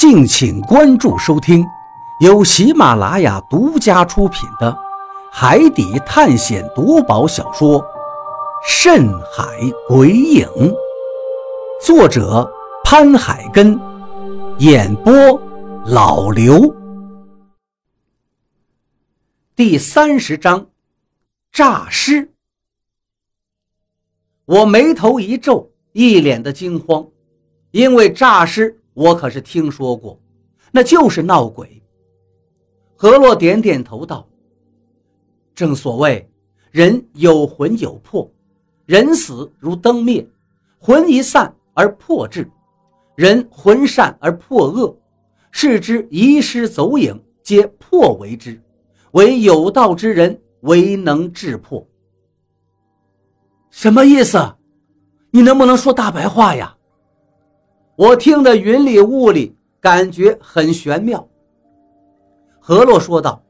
敬请关注收听，由喜马拉雅独家出品的《海底探险夺宝小说》《深海鬼影》，作者潘海根，演播老刘。第三十章，诈尸。我眉头一皱，一脸的惊慌，因为诈尸。我可是听说过，那就是闹鬼。何洛点点头道：“正所谓，人有魂有魄，人死如灯灭，魂一散而魄至。人魂善而魄恶，是之遗失走影，皆魄为之。唯有道之人，唯能制魄。”什么意思？你能不能说大白话呀？我听得云里雾里，感觉很玄妙。何洛说道：“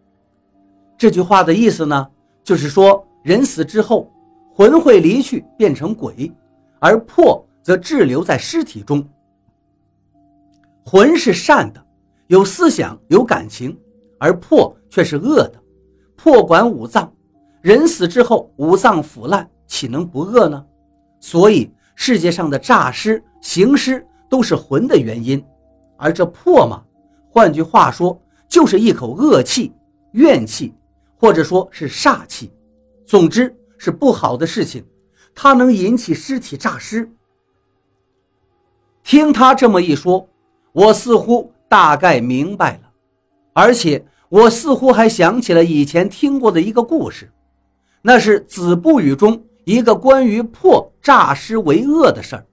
这句话的意思呢，就是说人死之后，魂会离去变成鬼，而魄则滞留在尸体中。魂是善的，有思想有感情，而魄却是恶的，魄管五脏。人死之后，五脏腐烂，岂能不恶呢？所以世界上的诈尸、行尸。”都是魂的原因，而这魄嘛，换句话说，就是一口恶气、怨气，或者说是煞气，总之是不好的事情。它能引起尸体诈尸。听他这么一说，我似乎大概明白了，而且我似乎还想起了以前听过的一个故事，那是《子不语》中一个关于破诈尸为恶的事儿。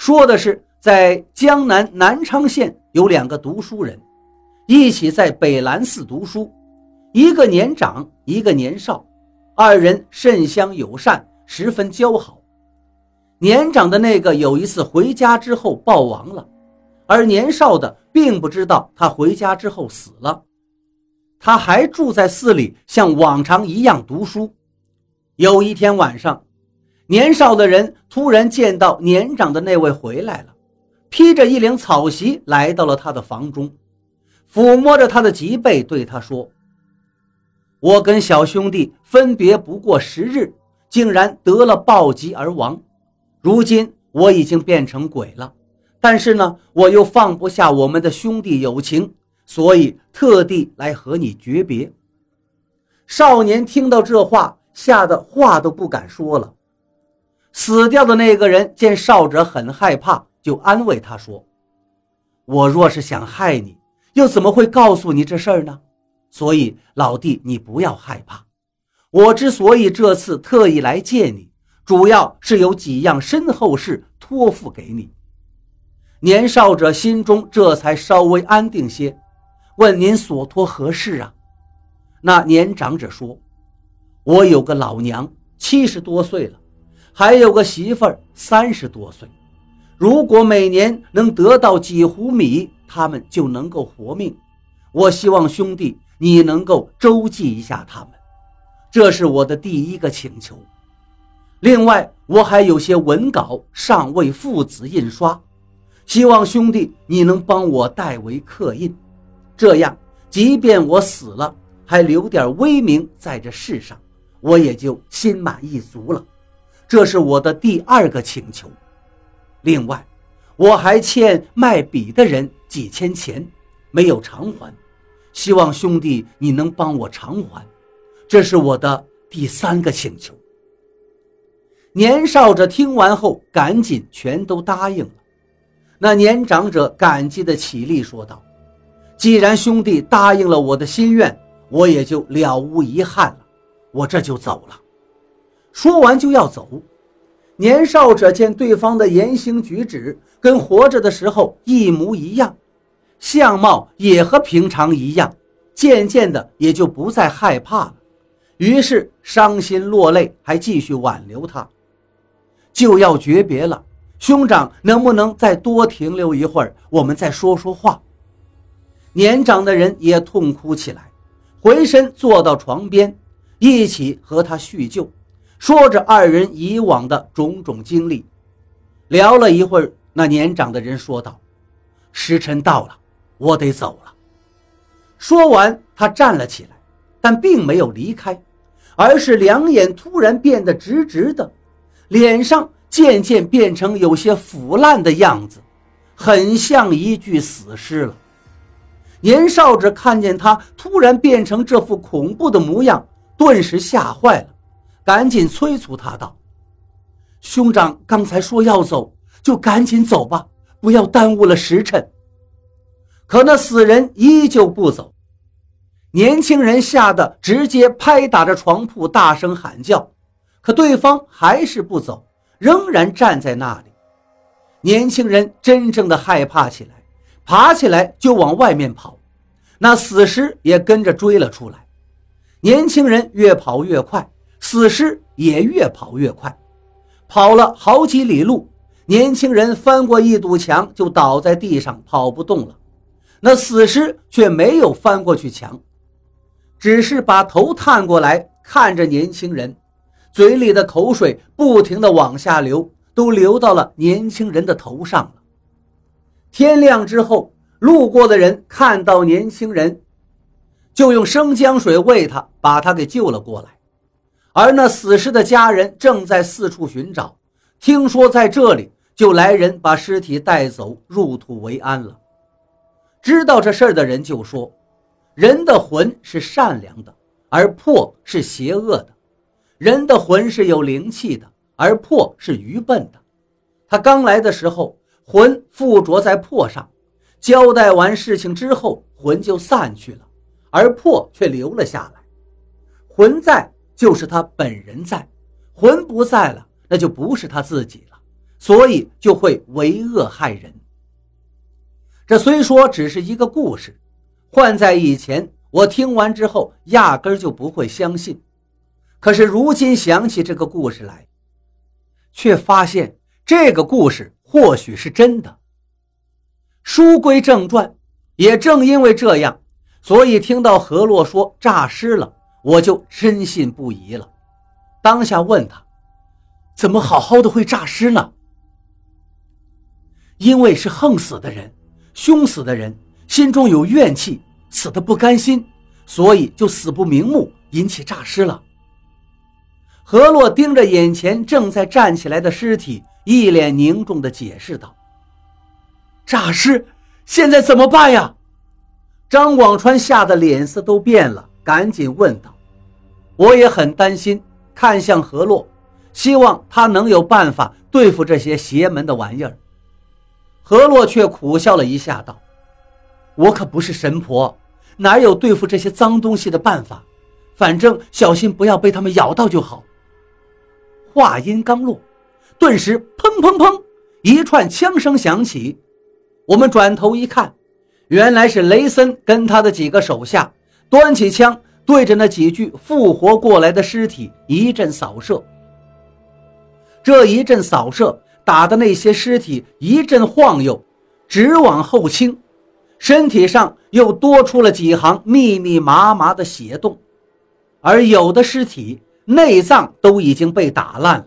说的是，在江南南昌县有两个读书人，一起在北兰寺读书，一个年长，一个年少，二人甚相友善，十分交好。年长的那个有一次回家之后暴亡了，而年少的并不知道他回家之后死了，他还住在寺里，像往常一样读书。有一天晚上。年少的人突然见到年长的那位回来了，披着一领草席来到了他的房中，抚摸着他的脊背，对他说：“我跟小兄弟分别不过十日，竟然得了暴疾而亡。如今我已经变成鬼了，但是呢，我又放不下我们的兄弟友情，所以特地来和你诀别。”少年听到这话，吓得话都不敢说了。死掉的那个人见少者很害怕，就安慰他说：“我若是想害你，又怎么会告诉你这事儿呢？所以老弟，你不要害怕。我之所以这次特意来见你，主要是有几样身后事托付给你。”年少者心中这才稍微安定些，问：“您所托何事啊？”那年长者说：“我有个老娘，七十多岁了。”还有个媳妇儿，三十多岁。如果每年能得到几壶米，他们就能够活命。我希望兄弟你能够周济一下他们，这是我的第一个请求。另外，我还有些文稿尚未父子印刷，希望兄弟你能帮我代为刻印，这样即便我死了，还留点威名在这世上，我也就心满意足了。这是我的第二个请求。另外，我还欠卖笔的人几千钱，没有偿还，希望兄弟你能帮我偿还。这是我的第三个请求。年少者听完后，赶紧全都答应了。那年长者感激的起立说道：“既然兄弟答应了我的心愿，我也就了无遗憾了。我这就走了。”说完就要走，年少者见对方的言行举止跟活着的时候一模一样，相貌也和平常一样，渐渐的也就不再害怕了。于是伤心落泪，还继续挽留他。就要诀别了，兄长能不能再多停留一会儿，我们再说说话？年长的人也痛哭起来，回身坐到床边，一起和他叙旧。说着二人以往的种种经历，聊了一会儿，那年长的人说道：“时辰到了，我得走了。说完，他站了起来，但并没有离开，而是两眼突然变得直直的，脸上渐渐变成有些腐烂的样子，很像一具死尸了。年少者看见他突然变成这副恐怖的模样，顿时吓坏了，赶紧催促他道：“兄长刚才说要走，就赶紧走吧，不要耽误了时辰。”可那死人依旧不走，年轻人吓得直接拍打着床铺，大声喊叫，可对方还是不走，仍然站在那里。年轻人真正的害怕起来。爬起来就往外面跑，那死尸也跟着追了出来。年轻人越跑越快，死尸也越跑越快。跑了好几里路，年轻人翻过一堵墙就倒在地上，跑不动了。那死尸却没有翻过去墙，只是把头探过来看着年轻人，嘴里的口水不停地往下流，都流到了年轻人的头上了。天亮之后，路过的人看到年轻人，就用生姜水喂他，把他给救了过来。而那死尸的家人正在四处寻找，听说在这里，就来人把尸体带走，入土为安了。知道这事儿的人就说：“人的魂是善良的，而魄是邪恶的；人的魂是有灵气的，而魄是愚笨的。”他刚来的时候。魂附着在魄上，交代完事情之后，魂就散去了，而魄却留了下来。魂在就是他本人在，魂不在了，那就不是他自己了，所以就会为恶害人。这虽说只是一个故事，换在以前，我听完之后压根就不会相信。可是如今想起这个故事来，却发现这个故事。或许是真的。书归正传，也正因为这样，所以听到何洛说诈尸了，我就深信不疑了。当下问他，怎么好好的会诈尸呢？因为是横死的人，凶死的人心中有怨气，死的不甘心，所以就死不瞑目，引起诈尸了。何洛盯着眼前正在站起来的尸体。一脸凝重地解释道：“诈尸，现在怎么办呀？”张广川吓得脸色都变了，赶紧问道：“我也很担心。”看向何洛，希望他能有办法对付这些邪门的玩意儿。何洛却苦笑了一下，道：“我可不是神婆，哪有对付这些脏东西的办法？反正小心不要被他们咬到就好。”话音刚落。顿时，砰砰砰，一串枪声响起。我们转头一看，原来是雷森跟他的几个手下端起枪，对着那几具复活过来的尸体一阵扫射。这一阵扫射，打的那些尸体一阵晃悠，直往后倾，身体上又多出了几行密密麻麻的血洞，而有的尸体内脏都已经被打烂了。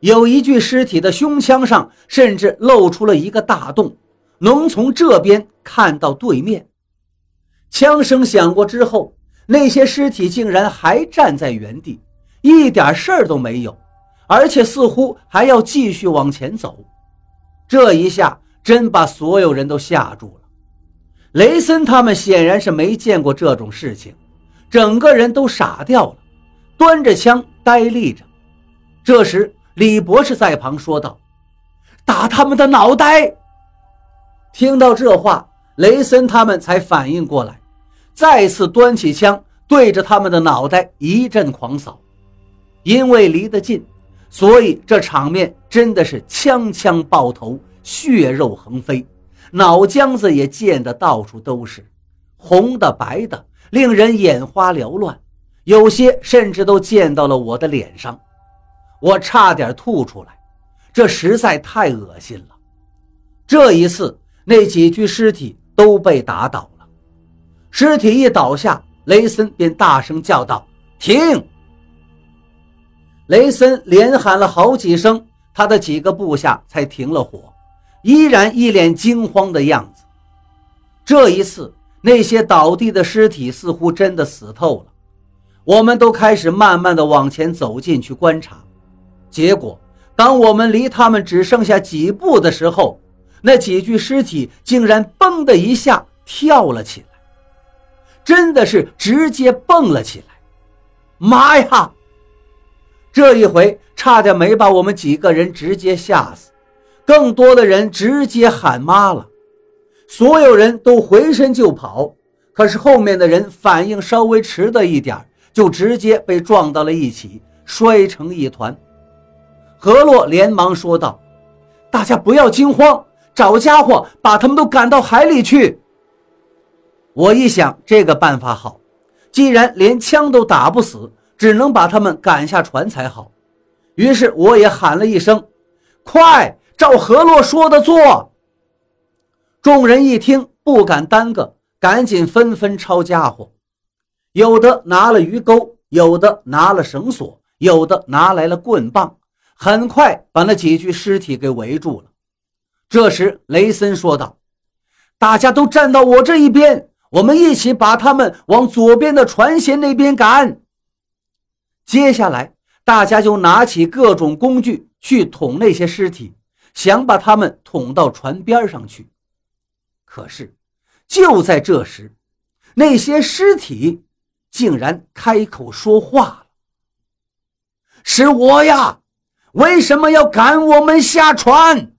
有一具尸体的胸腔上甚至露出了一个大洞，能从这边看到对面。枪声响过之后，那些尸体竟然还站在原地，一点事儿都没有，而且似乎还要继续往前走。这一下真把所有人都吓住了。雷森他们显然是没见过这种事情，整个人都傻掉了，端着枪呆立着。这时。李博士在旁说道：“打他们的脑袋！”听到这话，雷森他们才反应过来，再次端起枪对着他们的脑袋一阵狂扫。因为离得近，所以这场面真的是枪枪爆头，血肉横飞，脑浆子也溅得到处都是，红的、白的，令人眼花缭乱，有些甚至都溅到了我的脸上。我差点吐出来，这实在太恶心了。这一次，那几具尸体都被打倒了。尸体一倒下，雷森便大声叫道：“停！”雷森连喊了好几声，他的几个部下才停了火，依然一脸惊慌的样子。这一次，那些倒地的尸体似乎真的死透了。我们都开始慢慢的往前走进去观察，结果，当我们离他们只剩下几步的时候，那几具尸体竟然“嘣”的一下跳了起来，真的是直接蹦了起来！妈呀！这一回差点没把我们几个人直接吓死，更多的人直接喊妈了，所有人都回身就跑，可是后面的人反应稍微迟了一点就直接被撞到了一起，摔成一团。何洛连忙说道：“大家不要惊慌，找家伙把他们都赶到海里去。”我一想，这个办法好，既然连枪都打不死，只能把他们赶下船才好。于是我也喊了一声：“快，照何洛说的做！”众人一听，不敢耽搁，赶紧纷纷抄家伙。有的拿了鱼钩，有的拿了绳索，有的拿来了棍棒，很快把那几具尸体给围住了。这时，雷森说道：“大家都站到我这一边，我们一起把他们往左边的船舷那边赶。”接下来，大家就拿起各种工具去捅那些尸体，想把他们捅到船边上去。可是，就在这时，那些尸体。竟然开口说话了：“是我呀，为什么要赶我们下船？”